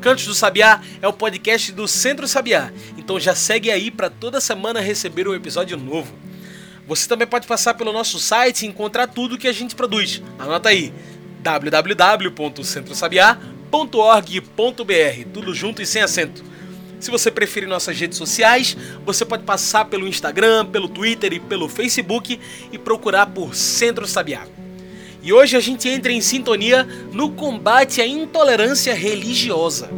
Cantos do Sabiá é o podcast do Centro Sabiá, então já segue aí para toda semana receber um episódio novo. Você também pode passar pelo nosso site e encontrar tudo que a gente produz. Anota aí www.centrosabiá.org.br, tudo junto e sem acento. Se você preferir nossas redes sociais, você pode passar pelo Instagram, pelo Twitter e pelo Facebook e procurar por Centro Sabiá. E hoje a gente entra em sintonia no combate à intolerância religiosa.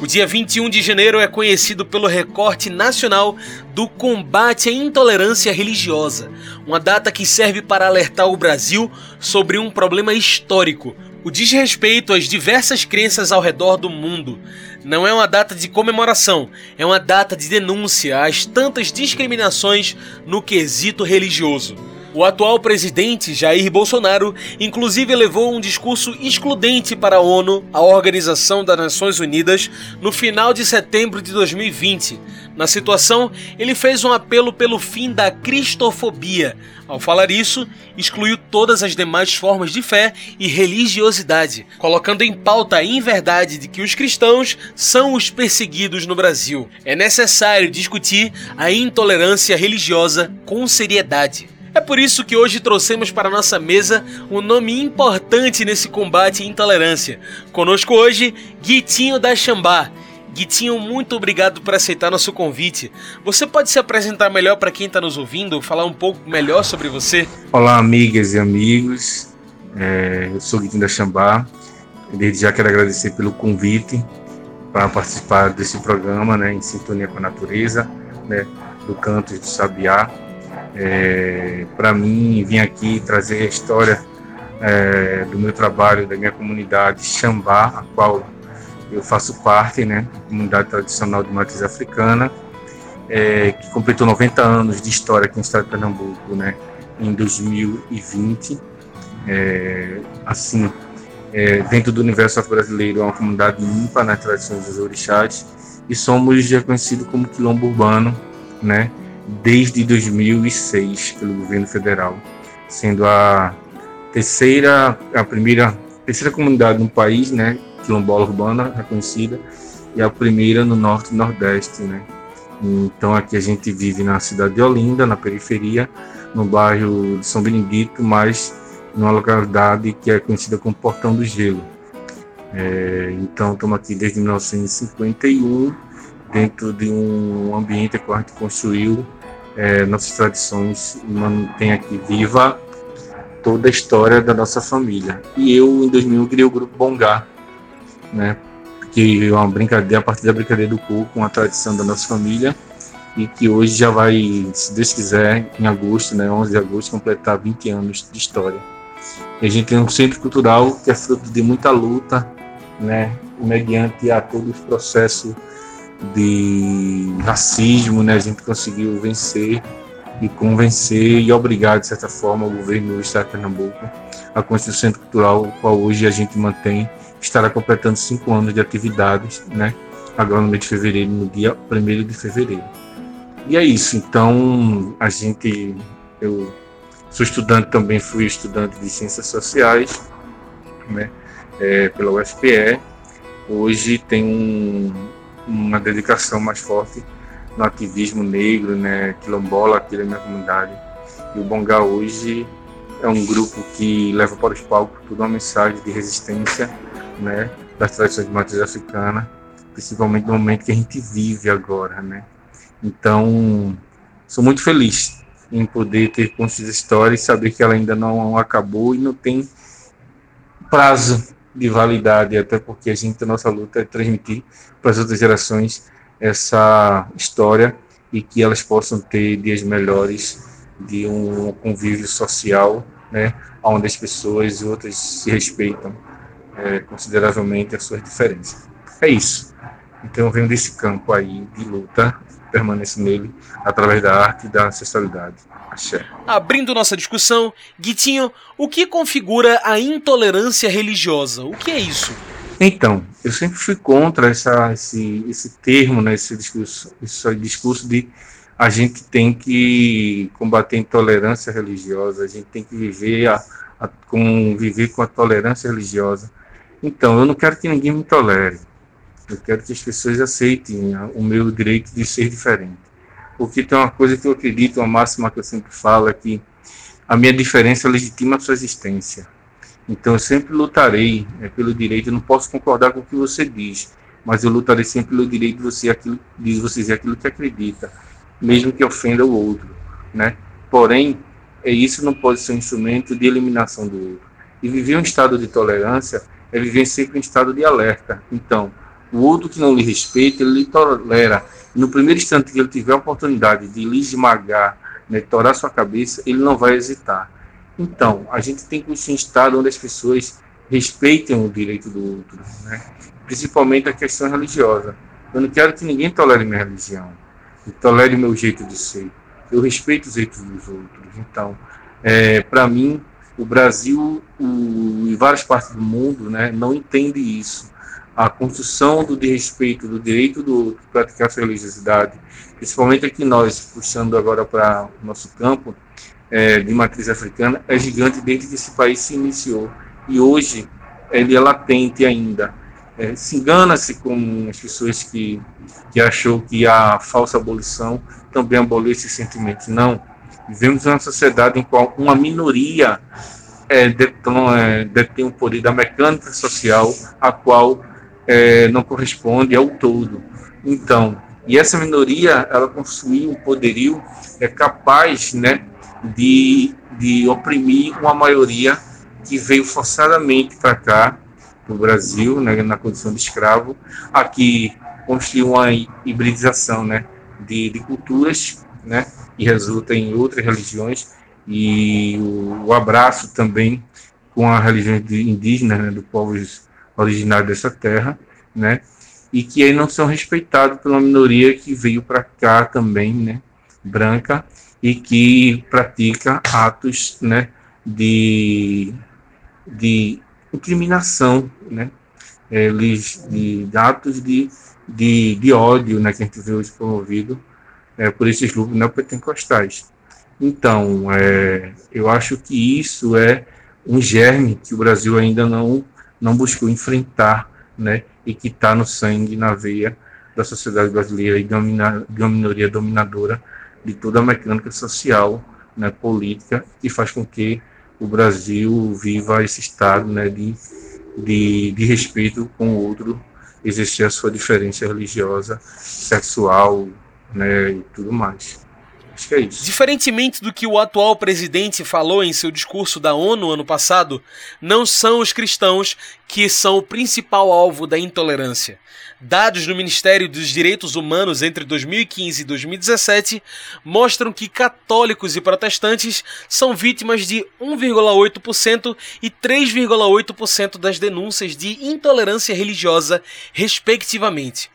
O dia 21 de janeiro é conhecido pelo recorte nacional do combate à intolerância religiosa, uma data que serve para alertar o Brasil sobre um problema histórico, o desrespeito às diversas crenças ao redor do mundo. Não é uma data de comemoração, é uma data de denúncia às tantas discriminações no quesito religioso. O atual presidente Jair Bolsonaro, inclusive, levou um discurso excludente para a ONU, a Organização das Nações Unidas, no final de setembro de 2020. Na situação, ele fez um apelo pelo fim da cristofobia. Ao falar isso, excluiu todas as demais formas de fé e religiosidade, colocando em pauta a inverdade de que os cristãos são os perseguidos no Brasil. É necessário discutir a intolerância religiosa com seriedade. É por isso que hoje trouxemos para nossa mesa um nome importante nesse combate à intolerância. Conosco hoje, Guitinho da Xambá. Guitinho, muito obrigado por aceitar nosso convite. Você pode se apresentar melhor para quem está nos ouvindo, falar um pouco melhor sobre você? Olá, amigas e amigos. É, eu sou Guitinho da Xambá. Desde já quero agradecer pelo convite para participar desse programa, né, em sintonia com a natureza, né, do Cantos do Sabiá. É, para mim, vim aqui trazer a história é, do meu trabalho, da minha comunidade Xambá, a qual eu faço parte, né, comunidade tradicional de matriz africana, é, que completou 90 anos de história aqui no estado de Pernambuco, né, em 2020. É, assim, é, dentro do universo brasileiro, é uma comunidade limpa nas tradições dos orixás e somos reconhecidos como quilombo urbano, né, desde 2006 pelo governo federal, sendo a terceira, a primeira, terceira comunidade no país, né, quilombola urbana reconhecida, e a primeira no norte e nordeste, né. Então aqui a gente vive na cidade de Olinda, na periferia, no bairro de São Benedito, mas numa localidade que é conhecida como Portão do Gelo. É, então estamos aqui desde 1951, dentro de um ambiente que a gente construiu é, nossas tradições mantém aqui viva toda a história da nossa família. E eu, em 2000, criei o grupo Bongá, né? Que é uma brincadeira, a partir da brincadeira do coco, uma tradição da nossa família, e que hoje já vai, se Deus quiser, em agosto, né, 11 de agosto, completar 20 anos de história. E a gente tem um centro cultural que é fruto de muita luta, né, mediante a todo o processo de racismo, né, a gente conseguiu vencer e convencer e obrigar, de certa forma, o governo do Estado de Pernambuco a construir o Centro Cultural, o qual hoje a gente mantém, estará completando cinco anos de atividades, né, agora no mês de fevereiro, no dia 1 de fevereiro. E é isso, então a gente, eu sou estudante também, fui estudante de Ciências Sociais, né, é, pela UFPE, hoje tem um, uma dedicação mais forte no ativismo negro, né, quilombola aqui da minha comunidade. E o Bongá hoje é um grupo que leva para os palcos toda uma mensagem de resistência, né, das tradições de matriz africana, principalmente no momento que a gente vive agora, né. Então, sou muito feliz em poder ter construído essa história e saber que ela ainda não acabou e não tem prazo de validade, até porque a gente, a nossa luta é transmitir para as outras gerações essa história e que elas possam ter dias melhores de um convívio social, né, onde as pessoas e outras se respeitam é, consideravelmente as suas diferenças. É isso. Então eu venho desse campo aí de luta, permaneço nele através da arte e da ancestralidade. Axé. Abrindo nossa discussão, Guitinho, o que configura a intolerância religiosa? O que é isso? Então, eu sempre fui contra essa, esse, esse termo, né, esse discurso, esse discurso de a gente tem que combater a intolerância religiosa, a gente tem que viver, a, a, com, viver com a tolerância religiosa. Então, eu não quero que ninguém me tolere. Eu quero que as pessoas aceitem o meu direito de ser diferente. Porque tem uma coisa que eu acredito, uma máxima que eu sempre falo, é que a minha diferença legitima a sua existência. Então, eu sempre lutarei é, pelo direito. Eu não posso concordar com o que você diz, mas eu lutarei sempre pelo direito de você, aquilo, de você dizer aquilo que acredita, mesmo que ofenda o outro. Né? Porém, é, isso não pode ser um instrumento de eliminação do outro. E viver um estado de tolerância é viver sempre em estado de alerta. Então, o outro que não lhe respeita, ele lhe tolera. No primeiro instante que ele tiver a oportunidade de lhe esmagar, né, torar sua cabeça, ele não vai hesitar. Então, a gente tem que ser um estado onde as pessoas respeitem o direito do outro, né? principalmente a questão religiosa. Eu não quero que ninguém tolere minha religião, tolere o meu jeito de ser. Eu respeito os jeitos dos outros. Então, é, para mim, o Brasil o, e várias partes do mundo né, não entende isso. A construção do respeito do direito do outro praticar sua religiosidade, principalmente aqui nós, puxando agora para o nosso campo é, de matriz africana, é gigante desde que esse país se iniciou. E hoje ele é latente ainda. É, se engana-se com as pessoas que, que achou que a falsa abolição também aboliu esses sentimentos. Não Vivemos uma sociedade em qual uma minoria é, detém, é, detém o poder da mecânica social, a qual é, não corresponde ao todo. Então, e essa minoria, ela construiu um poderio é capaz, né, de, de oprimir uma maioria que veio forçadamente para cá, para o Brasil, né, na condição de escravo, aqui construiu uma hibridização, né, de, de culturas, né, e resulta em outras religiões e o, o abraço também com a religião indígena né, do povos originários dessa terra, né, e que aí não são respeitados pela minoria que veio para cá também, né, branca e que pratica atos, né, de de incriminação, né, eles de, de atos de, de, de ódio, né, que a gente vê hoje promovido é, por esses grupos neopentecostais. Então, é, eu acho que isso é um germe que o Brasil ainda não, não buscou enfrentar, né, e que está no sangue, na veia da sociedade brasileira e de uma, minoria dominadora de toda a mecânica social, né, política, que faz com que o Brasil viva esse estado né, de, de, de respeito com o outro, exercer a sua diferença religiosa, sexual, né, e tudo mais. É isso. Diferentemente do que o atual presidente falou em seu discurso da ONU ano passado, não são os cristãos que são o principal alvo da intolerância. Dados do Ministério dos Direitos Humanos entre 2015 e 2017 mostram que católicos e protestantes são vítimas de 1,8% e 3,8% das denúncias de intolerância religiosa, respectivamente.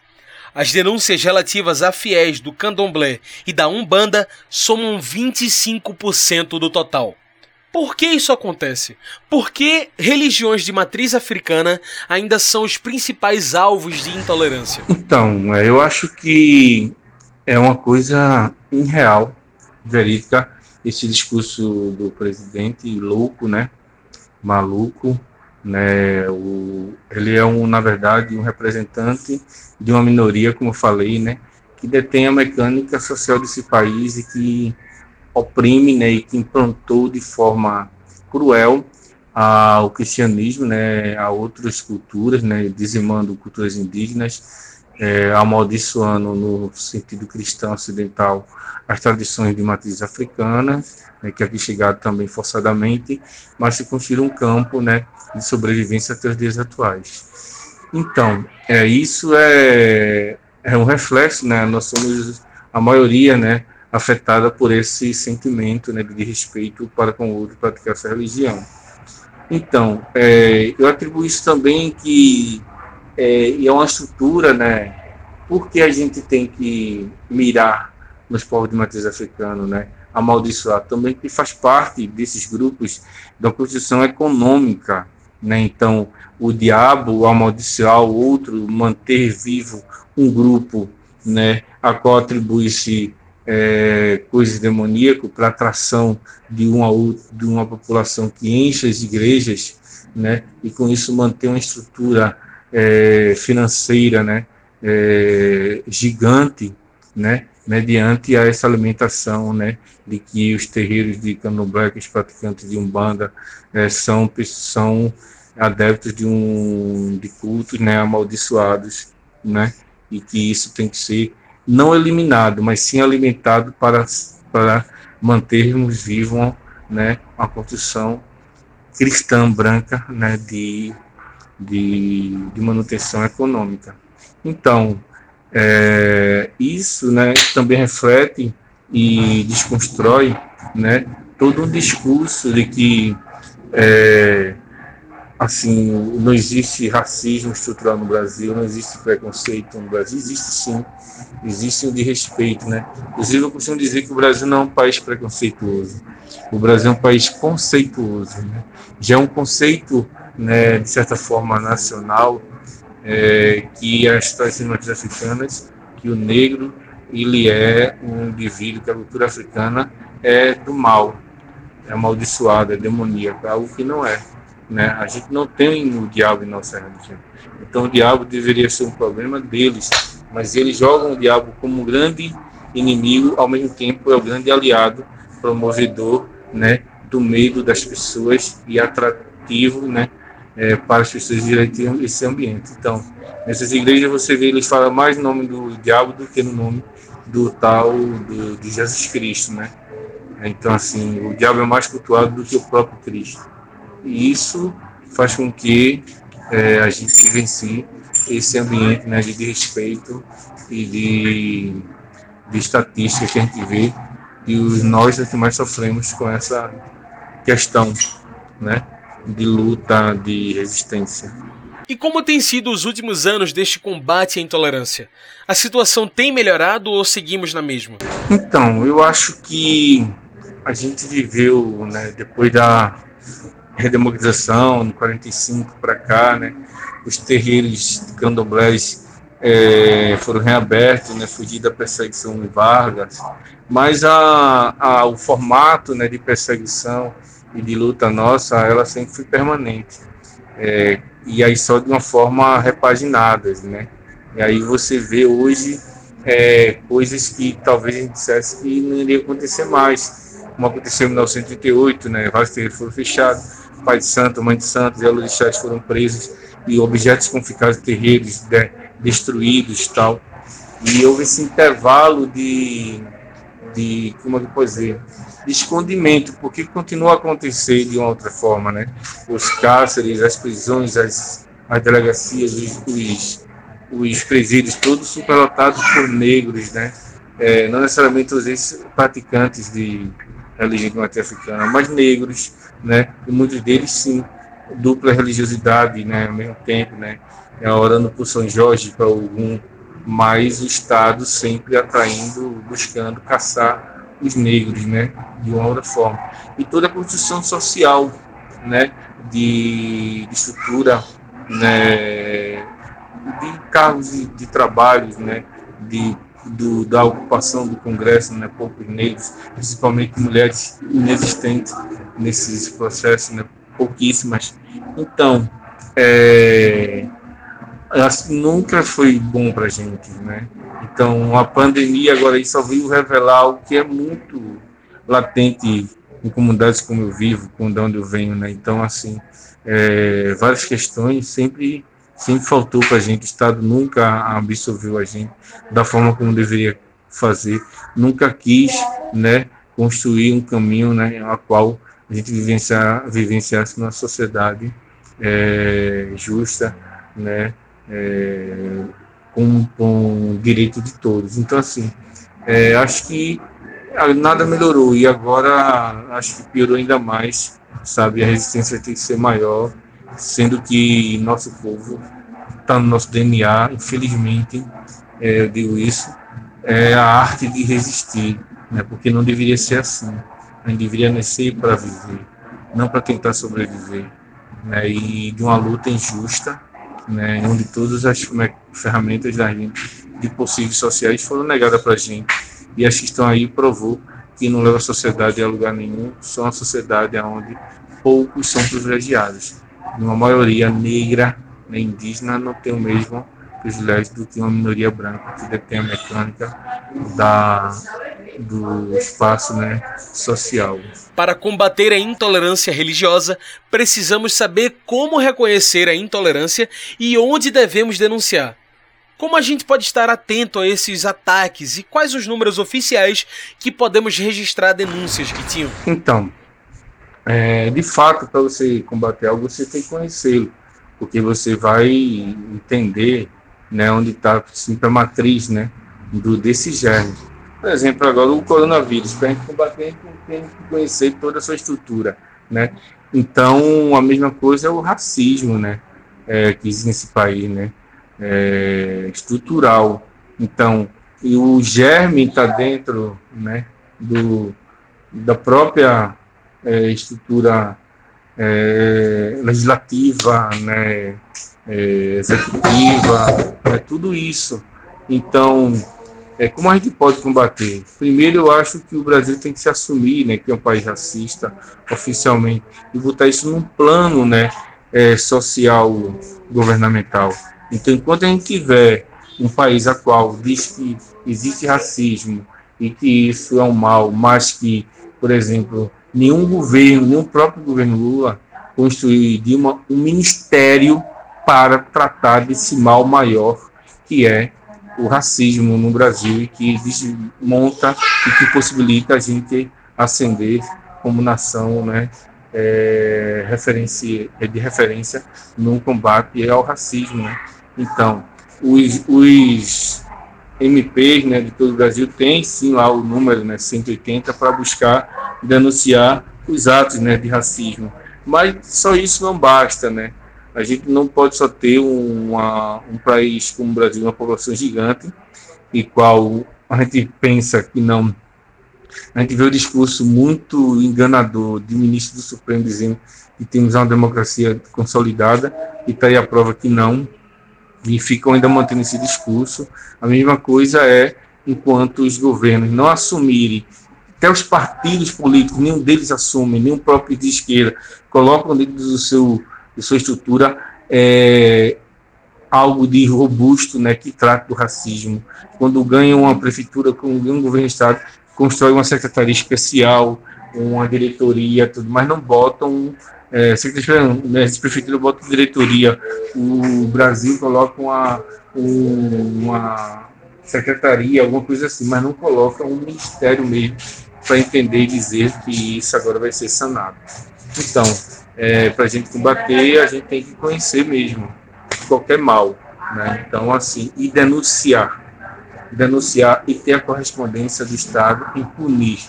As denúncias relativas a fiéis do candomblé e da umbanda somam 25% do total. Por que isso acontece? Por que religiões de matriz africana ainda são os principais alvos de intolerância? Então, é, eu acho que é uma coisa irreal, verídica, esse discurso do presidente louco, né? Maluco, né? O, ele é um, na verdade, um representante de uma minoria, como eu falei, né? Que detém a mecânica social desse país e que oprime, né? E que implantou de forma cruel ao cristianismo, né? A outras culturas, né? Dizimando culturas indígenas, é, amaldiçoando no sentido cristão ocidental as tradições de matriz africana, né, que aqui chegaram também forçadamente, mas se construíram um campo né, de sobrevivência até os dias atuais. Então, é, isso é, é um reflexo, né, nós somos a maioria né, afetada por esse sentimento né, de respeito para com o outro praticar essa religião. Então, é, eu atribuo isso também que é, e é uma estrutura, né? Porque a gente tem que mirar nos povos de matriz africano, né? Amaldiçoar também que faz parte desses grupos da constituição econômica, né? Então, o diabo amaldiçoar o outro, manter vivo um grupo, né? A qual atribui-se é, coisas demoníacas para atração de uma de uma população que enche as igrejas, né? E com isso manter uma estrutura é, financeira, né? É, gigante, né? Mediante a essa alimentação, né? De que os terreiros de candomblé, os praticantes de umbanda, é, são são adeptos de um de cultos, né? Amaldiçoados, né? E que isso tem que ser não eliminado, mas sim alimentado para, para mantermos vivo né, a construção cristã branca né, de, de, de manutenção econômica. Então, é, isso né, também reflete e desconstrói né, todo um discurso de que é, assim, não existe racismo estrutural no Brasil, não existe preconceito no Brasil, existe sim, existe o de respeito, né? Inclusive eu costumo dizer que o Brasil não é um país preconceituoso, o Brasil é um país conceituoso, né? Já é um conceito, né, de certa forma nacional, é, que as tradições africanas, que o negro ele é um indivíduo que a cultura africana é do mal, é amaldiçoado, é demoníaco, algo que não é. Né? A gente não tem o diabo em nossa religião. Então o diabo deveria ser um problema deles, mas eles jogam o diabo como um grande inimigo, ao mesmo tempo é o grande aliado, promovedor né, do medo das pessoas e atrativo né, é, para as pessoas virem esse ambiente. Então, nessas igrejas você vê, eles falam mais no nome do diabo do que no nome do tal do, de Jesus Cristo. Né? Então, assim, o diabo é mais cultuado do que o próprio Cristo. E isso faz com que é, a gente vivencie esse ambiente né, de respeito e de, de estatística que a gente vê e nós é que mais sofremos com essa questão né, de luta, de resistência. E como tem sido os últimos anos deste combate à intolerância? A situação tem melhorado ou seguimos na mesma? Então, eu acho que a gente viveu, né, depois da redemocratização, no 45 para cá, né? Os terreiros candomblés é, foram reabertos, né? Fugir da perseguição de Vargas, mas a, a, o formato, né, de perseguição e de luta nossa, ela sempre foi permanente. É, e aí só de uma forma repaginada, né? E aí você vê hoje é, coisas que talvez a gente dissesse que não iria acontecer mais, como aconteceu em 1938, né? Vários terreiros foram fechados, pai de santo, mãe de santo e orixás foram presos e objetos confiscados de terreiros de, destruídos tal. E houve esse intervalo de, de como é que dizer, de escondimento, porque continua a acontecer de uma outra forma, né? Os cárceres, as prisões, as, as delegacias, os, os, os presídios, todos superlotados por negros, né? É, não necessariamente os praticantes de religião de matriz africana, mas negros, né? E muitos deles sim, dupla religiosidade, né? Ao mesmo tempo, né? É, orando por São Jorge, para algum, mas o Estado sempre atraindo, buscando caçar os negros, né? De uma outra forma. E toda a construção social, né? De, de estrutura, né? De cargos de, de trabalho, né? De do, da ocupação do Congresso, né, poucos negros, principalmente mulheres inexistentes nesses processos, né, pouquíssimas. Então, é, nunca foi bom para gente, né? Então, a pandemia agora só veio revelar o que é muito latente em comunidades como eu vivo, com onde eu venho, né? Então, assim, é, várias questões sempre sempre faltou para a gente, o Estado nunca absorveu a gente da forma como deveria fazer, nunca quis né, construir um caminho né, a qual a gente vivenciar, vivenciasse uma sociedade é, justa, né, é, com, com direito de todos. Então, assim, é, acho que nada melhorou e agora acho que piorou ainda mais, sabe? A resistência tem que ser maior sendo que nosso povo está no nosso DNA, infelizmente, é, eu digo isso, é a arte de resistir, né? porque não deveria ser assim. A gente deveria nascer para viver, não para tentar sobreviver. Né? E de uma luta injusta, né? onde todas as ferramentas da gente, de possíveis sociais foram negadas para a gente. E as que estão aí provou que não leva a sociedade a lugar nenhum, só uma sociedade onde poucos são privilegiados. Uma maioria negra, né, indígena, não tem o mesmo privilégio do que uma minoria branca que detém a mecânica da, do espaço né, social. Para combater a intolerância religiosa, precisamos saber como reconhecer a intolerância e onde devemos denunciar. Como a gente pode estar atento a esses ataques e quais os números oficiais que podemos registrar denúncias que tinham? Então, é, de fato, para você combater algo, você tem que conhecê-lo, porque você vai entender né, onde está a matriz né, do, desse germe. Por exemplo, agora o coronavírus, para a gente combater, tem que conhecer toda a sua estrutura. Né? Então, a mesma coisa é o racismo né, é, que existe nesse país. Né? é, estrutural. Então, e o germe está dentro né, do, da própria é, estrutura é, legislativa, né, é, executiva, é tudo isso. Então, é, como a gente pode combater? Primeiro, eu acho que o Brasil tem que se assumir, né, que é um país racista, oficialmente, e botar isso num plano, né, é, social governamental. Então, enquanto a gente tiver um país a qual diz que existe racismo e que isso é um mal, mas que, por exemplo, nenhum governo, nenhum próprio governo Lula construiu uma, um ministério para tratar desse mal maior que é o racismo no Brasil e que desmonta e que possibilita a gente ascender como nação, né, é, referência, de referência no combate ao racismo. Né? Então, os, os MPs né, de todo o Brasil têm sim lá o número né, 180 para buscar denunciar os atos né, de racismo. Mas só isso não basta, né? A gente não pode só ter uma, um país como o Brasil, uma população gigante, e qual a gente pensa que não. A gente vê o discurso muito enganador de ministro do Supremo dizendo que temos uma democracia consolidada, e está aí a prova que não, e ficam ainda mantendo esse discurso. A mesma coisa é enquanto os governos não assumirem, até os partidos políticos, nenhum deles assume, o próprio de esquerda, colocam dentro do seu, de sua estrutura é, algo de robusto né, que trata do racismo. Quando ganham uma prefeitura, quando ganham um governo de Estado, constrói uma secretaria especial, uma diretoria, tudo, mas não botam é, secretaria, né, prefeitura bota diretoria, o Brasil coloca uma, uma secretaria, alguma coisa assim, mas não coloca um ministério mesmo para entender e dizer que isso agora vai ser sanado. Então, é, para a gente combater, a gente tem que conhecer mesmo qualquer mal, né? Então, assim, e denunciar, denunciar e ter a correspondência do Estado em punir.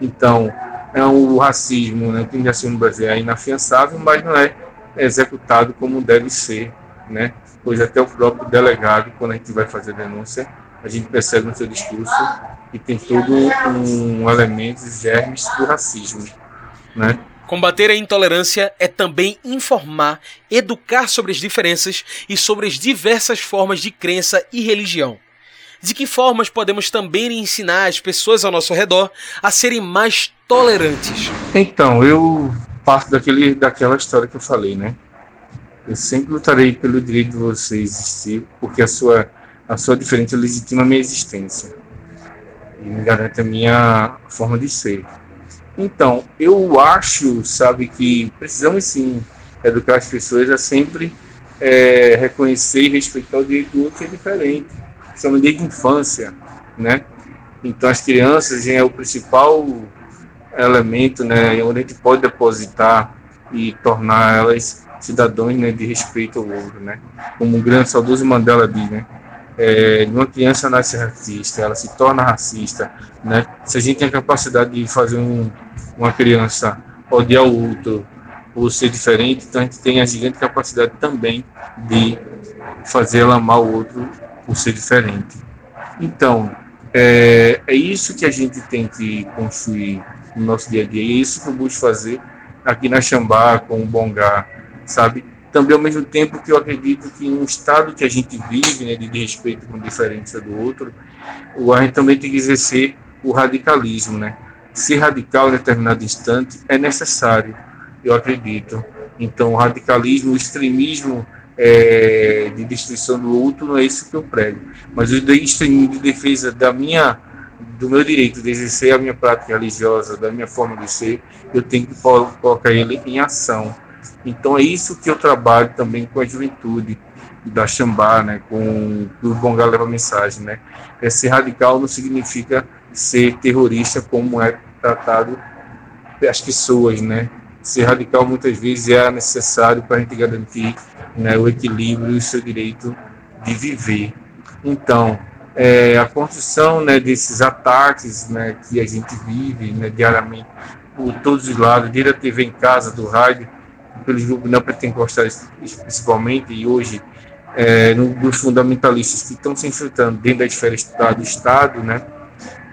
Então, é o racismo, né, que já no Brasil é inafiançável, mas não é executado como deve ser, né? Pois até o próprio delegado, quando a gente vai fazer denúncia, a gente percebe no seu discurso que tem todo um elemento, germes do racismo, né? Combater a intolerância é também informar, educar sobre as diferenças e sobre as diversas formas de crença e religião. De que formas podemos também ensinar as pessoas ao nosso redor a serem mais tolerantes? Então, eu parto daquele, daquela história que eu falei, né? Eu sempre lutarei pelo direito de você existir, porque a sua, a sua diferença legitima a minha existência e me garante a minha forma de ser. Então, eu acho, sabe, que precisamos sim educar as pessoas a sempre é, reconhecer e respeitar o direito do outro que é diferente, principalmente desde a infância, né? Então, as crianças é o principal elemento, né, onde a gente pode depositar e tornar elas cidadãos né, de respeito ao outro, né? Como o grande saudoso Mandela diz, né? É, uma criança nasce racista, ela se torna racista, né? Se a gente tem a capacidade de fazer um, uma criança odiar o outro por ser diferente, então a gente tem a gigante capacidade também de fazer ela amar o outro por ser diferente. Então, é, é isso que a gente tem que construir no nosso dia a dia, e é isso que eu busco fazer aqui na Xambá, com o Bongá, sabe? Também, ao mesmo tempo que eu acredito que um estado que a gente vive, né, de respeito com a diferença do outro, a gente também tem que exercer o radicalismo, né? Ser radical em determinado instante é necessário, eu acredito. Então, o radicalismo, o extremismo é, de destruição do outro não é isso que eu prego. Mas o extremismo de defesa da minha, do meu direito de exercer a minha prática religiosa, da minha forma de ser, eu tenho que colocar ele em ação. Então, é isso que eu trabalho também com a juventude da Xambá, né, com o Bongá leva mensagem, né? É ser radical não significa ser terrorista como é tratado as pessoas, né? Ser radical muitas vezes é necessário para a gente garantir né, o equilíbrio e o seu direito de viver. Então, é, a construção né, desses ataques né, que a gente vive né, diariamente por todos os lados, desde a TV em casa, do rádio, pelos grupos não pentecostais principalmente, e hoje é, no, dos fundamentalistas que estão se enfrentando dentro da esfera do Estado, né,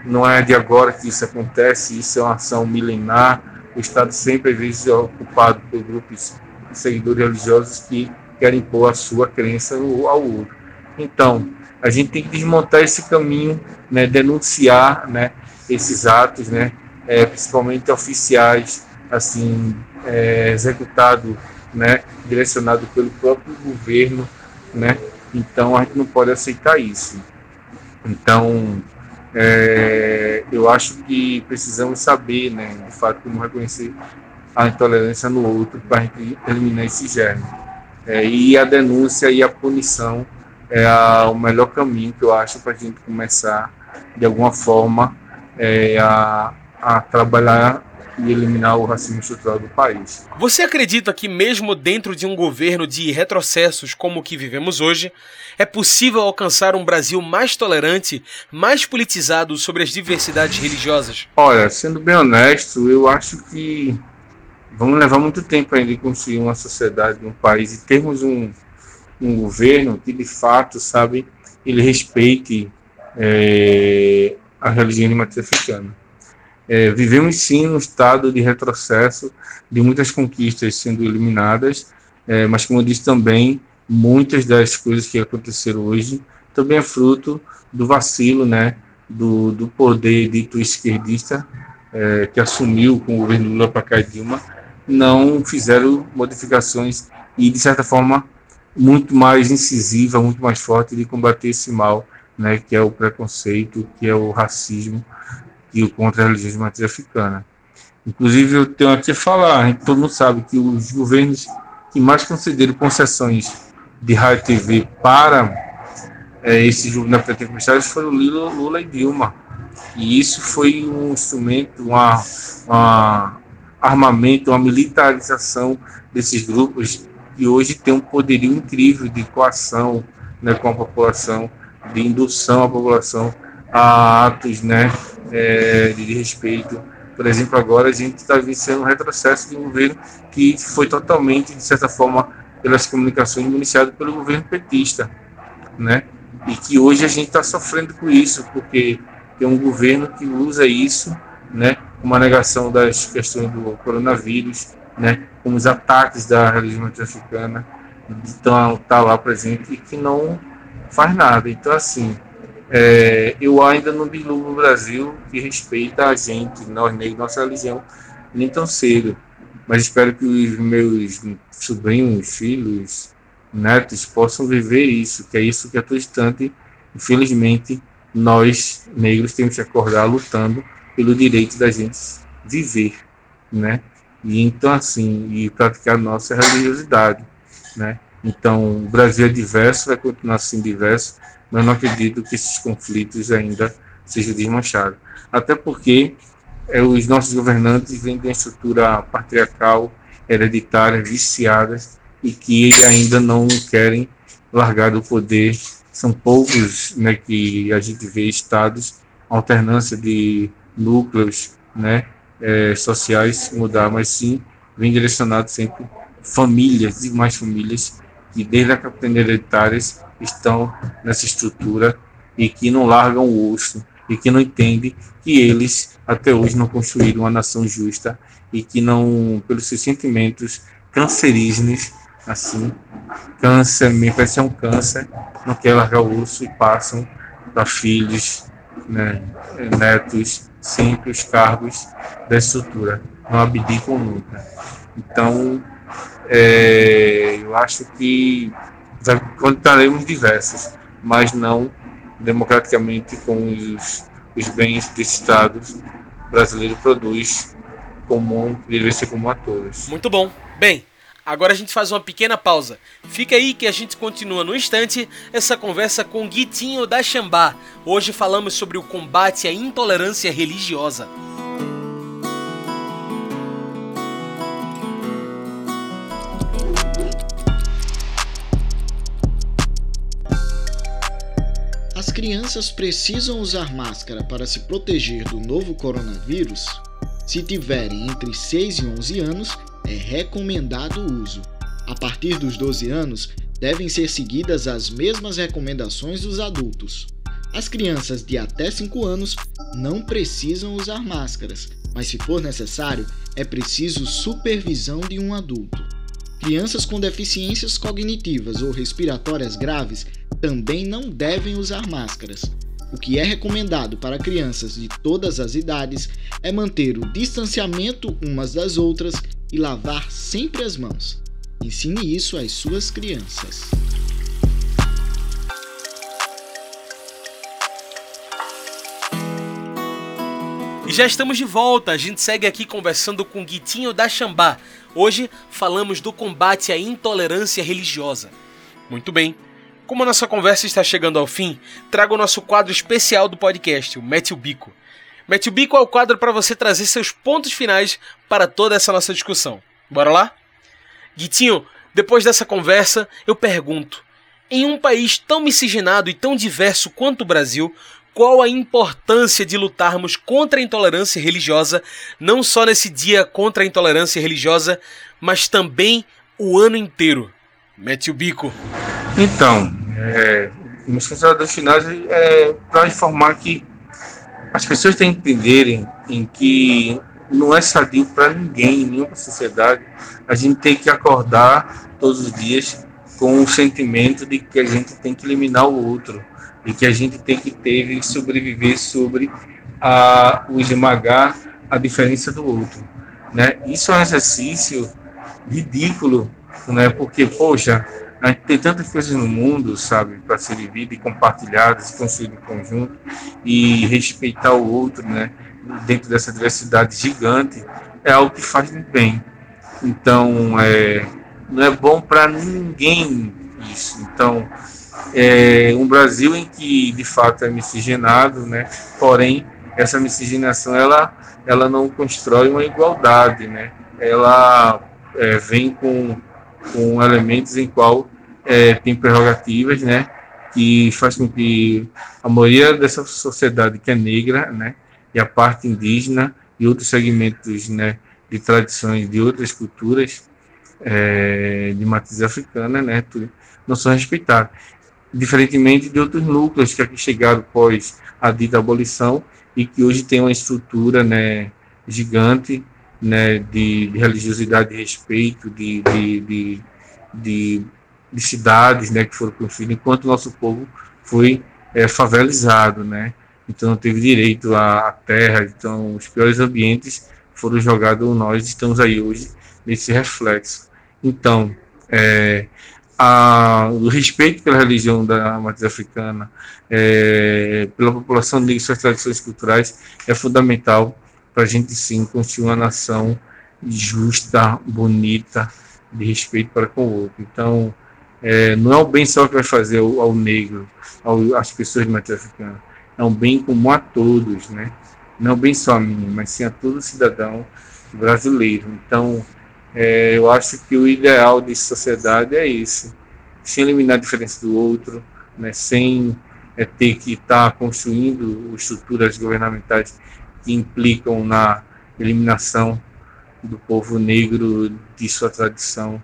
não é de agora que isso acontece, isso é uma ação milenar. O Estado sempre, às vezes, é ocupado por grupos de seguidores religiosos que querem impor a sua crença ao outro. Então, a gente tem que desmontar esse caminho, né, denunciar né, esses atos, né, é, principalmente oficiais, assim, é, executado, né, direcionado pelo próprio governo, né, então a gente não pode aceitar isso. Então, é, eu acho que precisamos saber, né, de fato, como reconhecer a intolerância no outro para a gente eliminar esse germe. É, e a denúncia e a punição é a, o melhor caminho que eu acho para a gente começar, de alguma forma, é, a, a trabalhar e eliminar o racismo estrutural do país. Você acredita que, mesmo dentro de um governo de retrocessos como o que vivemos hoje, é possível alcançar um Brasil mais tolerante, mais politizado sobre as diversidades religiosas? Olha, sendo bem honesto, eu acho que vamos levar muito tempo ainda de construir uma sociedade, um país e termos um, um governo que de fato, sabe, ele respeite é, a religião de matriz africana. É, vivemos sim um estado de retrocesso, de muitas conquistas sendo eliminadas, é, mas como eu disse também, muitas das coisas que aconteceram hoje também é fruto do vacilo, né, do, do poder dito esquerdista é, que assumiu com o governo Lula para cá Dilma, não fizeram modificações e, de certa forma, muito mais incisiva, muito mais forte de combater esse mal, né, que é o preconceito, que é o racismo, e contra a religião de matriz africana. Inclusive, eu tenho aqui a falar, todo mundo sabe que os governos que mais concederam concessões de rádio TV para é, esses governos pentecostais foram Lula, Lula e Dilma. E isso foi um instrumento, uma armamento, uma militarização desses grupos que hoje tem um poderio incrível de coação né, com a população, de indução à população a atos né, é, de respeito. Por exemplo, agora a gente está vencendo um retrocesso de um governo que foi totalmente, de certa forma, pelas comunicações iniciado pelo governo petista, né? E que hoje a gente está sofrendo com isso, porque tem um governo que usa isso, né? Uma negação das questões do coronavírus, né? Como os ataques da religião africana, então tá lá presente e que não faz nada. Então assim, é, eu ainda não vislumbro no Brasil que respeita a gente, nós negros, nossa religião, nem tão cedo. Mas espero que os meus sobrinhos, filhos, netos possam viver isso, que é isso que a todo instante, infelizmente, nós negros temos que acordar lutando pelo direito da gente viver, né? E então assim, e praticar nossa religiosidade, né? Então, o Brasil é diverso, vai continuar sendo diverso, mas não acredito que esses conflitos ainda sejam desmanchados. Até porque é, os nossos governantes vêm de uma estrutura patriarcal, hereditária, viciada, e que ainda não querem largar do poder. São poucos né, que a gente vê estados, alternância de núcleos né, é, sociais mudar, mas sim vem direcionado sempre famílias e mais famílias que desde a capitania hereditárias estão nessa estrutura e que não largam o osso e que não entendem que eles até hoje não construíram uma nação justa e que não, pelos seus sentimentos cancerígenos, assim, câncer, me parece um câncer, não quer largar o osso e passam para filhos, né, netos, sempre os cargos da estrutura, não abdicam nunca. Então, é, eu acho que encontraremos diversas, mas não democraticamente com os, os bens que esse Estado brasileiro produz comum, deveria ser comum a todos. Muito bom. Bem, agora a gente faz uma pequena pausa. Fica aí que a gente continua no instante essa conversa com Guitinho da Xambá. Hoje falamos sobre o combate à intolerância religiosa. As crianças precisam usar máscara para se proteger do novo coronavírus? Se tiverem entre 6 e 11 anos, é recomendado o uso. A partir dos 12 anos, devem ser seguidas as mesmas recomendações dos adultos. As crianças de até 5 anos não precisam usar máscaras, mas se for necessário, é preciso supervisão de um adulto. Crianças com deficiências cognitivas ou respiratórias graves também não devem usar máscaras. O que é recomendado para crianças de todas as idades é manter o distanciamento umas das outras e lavar sempre as mãos. Ensine isso às suas crianças. E já estamos de volta, a gente segue aqui conversando com Guitinho da Xambá. Hoje falamos do combate à intolerância religiosa. Muito bem, como a nossa conversa está chegando ao fim, trago o nosso quadro especial do podcast, o Mete o Bico. Mete o Bico é o quadro para você trazer seus pontos finais para toda essa nossa discussão. Bora lá? Guitinho, depois dessa conversa, eu pergunto: em um país tão miscigenado e tão diverso quanto o Brasil, qual a importância de lutarmos contra a intolerância religiosa, não só nesse dia contra a intolerância religiosa, mas também o ano inteiro? Mete o bico. Então, é, meus consideradores finais é para informar que as pessoas têm que entenderem em que não é sadio para ninguém, nenhuma sociedade, a gente tem que acordar todos os dias com o sentimento de que a gente tem que eliminar o outro e que a gente tem que ter e sobreviver sobre a, o esmagar a diferença do outro. Né? Isso é um exercício ridículo, né? porque, poxa, a gente tem tantas coisas no mundo, sabe, para ser vivido e compartilhadas, e em conjunto e respeitar o outro, né, dentro dessa diversidade gigante, é algo que faz bem. Então, é, não é bom para ninguém isso. Então, é um Brasil em que de fato é miscigenado, né, porém essa miscigenação ela ela não constrói uma igualdade, né? Ela é, vem com com elementos em qual é, tem prerrogativas, né, que faz com que a maioria dessa sociedade que é negra, né, e a parte indígena e outros segmentos, né, de tradições de outras culturas é, de matriz africana, né, não são respeitados. Diferentemente de outros núcleos que aqui chegaram pós a dita abolição e que hoje tem uma estrutura, né, gigante, né, de, de religiosidade, de respeito, de, de, de, de de cidades né, que foram construídas, enquanto o nosso povo foi é, favelizado, né? Então não teve direito à terra, então os piores ambientes foram jogados nós estamos aí hoje nesse reflexo. Então, é, a, o respeito pela religião da matriz africana, é, pela população negra e suas tradições culturais é fundamental para a gente sim construir uma nação justa, bonita, de respeito para com o outro. Então, é, não é o bem só que vai fazer ao, ao negro, ao, às pessoas de matriz africana. É um bem comum a todos, né? Não um bem só a mim, mas sim a todo cidadão brasileiro. Então, é, eu acho que o ideal de sociedade é esse, sem eliminar a diferença do outro, né? sem é, ter que estar tá construindo estruturas governamentais que implicam na eliminação do povo negro, de sua tradição.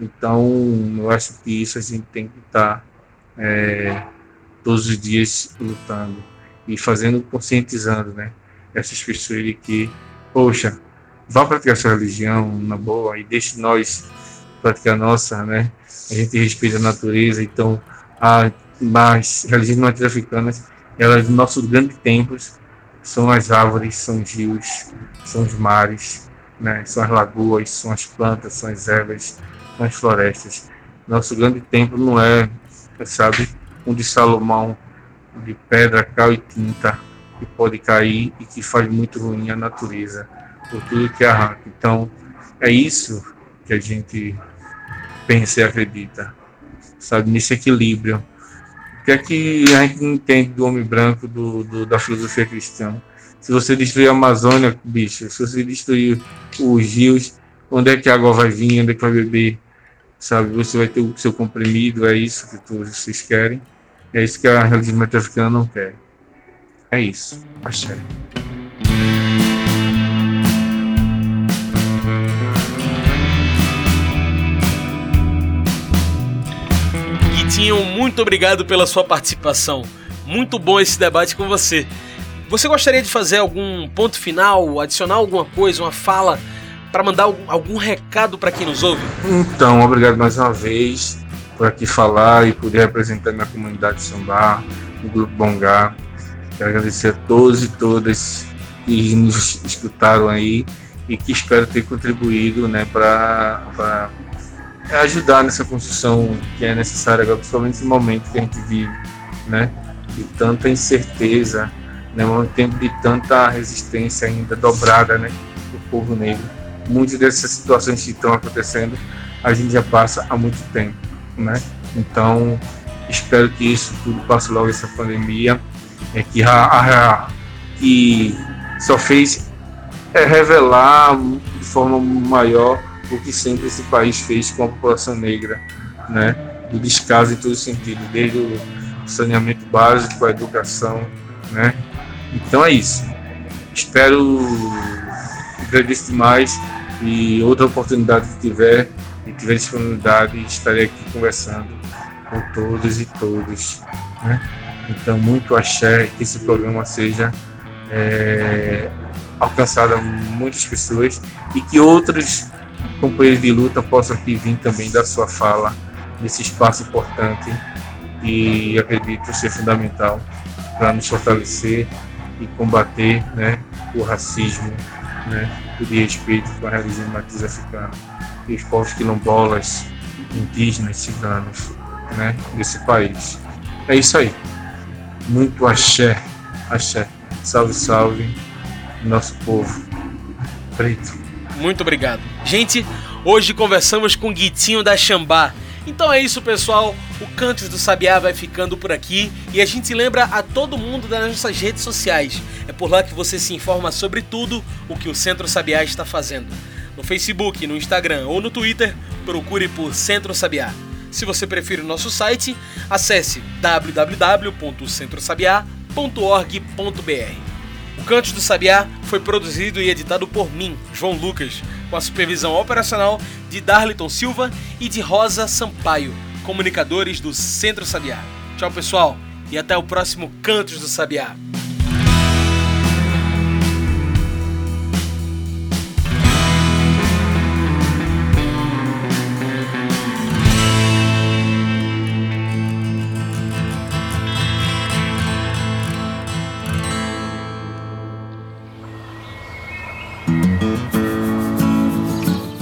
Então, eu acho que isso a gente tem que estar tá, é, todos os dias lutando e fazendo, conscientizando, né? Essas pessoas de que, poxa, vá praticar sua religião na boa e deixe nós praticar a nossa, né? A gente respeita a natureza, então, a, mas religiões matriz africanas, elas, nossos grandes templos, são as árvores, são os rios, são os mares, né? são as lagoas, são as plantas, são as ervas, são as florestas. Nosso grande templo não é, sabe, um de Salomão, de pedra, cal e tinta, que pode cair e que faz muito ruim à natureza, por tudo que arranca. Então, é isso que a gente pensa e acredita, sabe, nesse equilíbrio o que é que a gente entende do homem branco do, do, da filosofia cristã? Se você destruir a Amazônia, bicho, se você destruir os rios, onde é que a água vai vir, onde é que vai beber? Sabe, você vai ter o seu comprimido, é isso que todos vocês querem. É isso que a religião metroafricana não quer. É isso. Axé. Vitinho, muito obrigado pela sua participação. Muito bom esse debate com você. Você gostaria de fazer algum ponto final, adicionar alguma coisa, uma fala, para mandar algum recado para quem nos ouve? Então, obrigado mais uma vez por aqui falar e poder representar minha comunidade de Sambá, o Grupo Bongá. Quero agradecer a todos e todas que nos escutaram aí e que espero ter contribuído né, para ajudar nessa construção que é necessária agora, principalmente nesse momento que a gente vive, né? De tanta incerteza, né? Um tempo de tanta resistência ainda dobrada, né? Do povo negro. Muitas dessas situações que estão acontecendo, a gente já passa há muito tempo, né? Então, espero que isso tudo passe logo essa pandemia, é que a, a, que só fez é revelar de forma maior o que sempre esse país fez com a população negra, né? Do descaso em todo sentido, desde o saneamento básico, a educação, né? Então é isso. Espero agradeço mais e outra oportunidade que tiver e tiver disponibilidade, estarei aqui conversando com todos e todos, né? Então, muito axé que esse programa seja é, alcançado a muitas pessoas e que outros companheiros de luta possam aqui vir também dar sua fala nesse espaço importante e acredito ser fundamental para nos fortalecer e combater né, o racismo, né, o desrespeito com a religião matriz africana e os povos quilombolas, indígenas, ciganos né, desse país. É isso aí. Muito axé, axé. Salve, salve, nosso povo preto. Muito obrigado. Gente, hoje conversamos com Guitinho da Xambá. Então é isso, pessoal. O Cantos do Sabiá vai ficando por aqui e a gente lembra a todo mundo das nossas redes sociais. É por lá que você se informa sobre tudo o que o Centro Sabiá está fazendo. No Facebook, no Instagram ou no Twitter, procure por Centro Sabiá. Se você preferir o nosso site, acesse www.centrosabiá.org.br. O Cantos do Sabiá foi produzido e editado por mim, João Lucas, com a supervisão operacional de Darliton Silva e de Rosa Sampaio, comunicadores do Centro Sabiá. Tchau, pessoal, e até o próximo Cantos do Sabiá.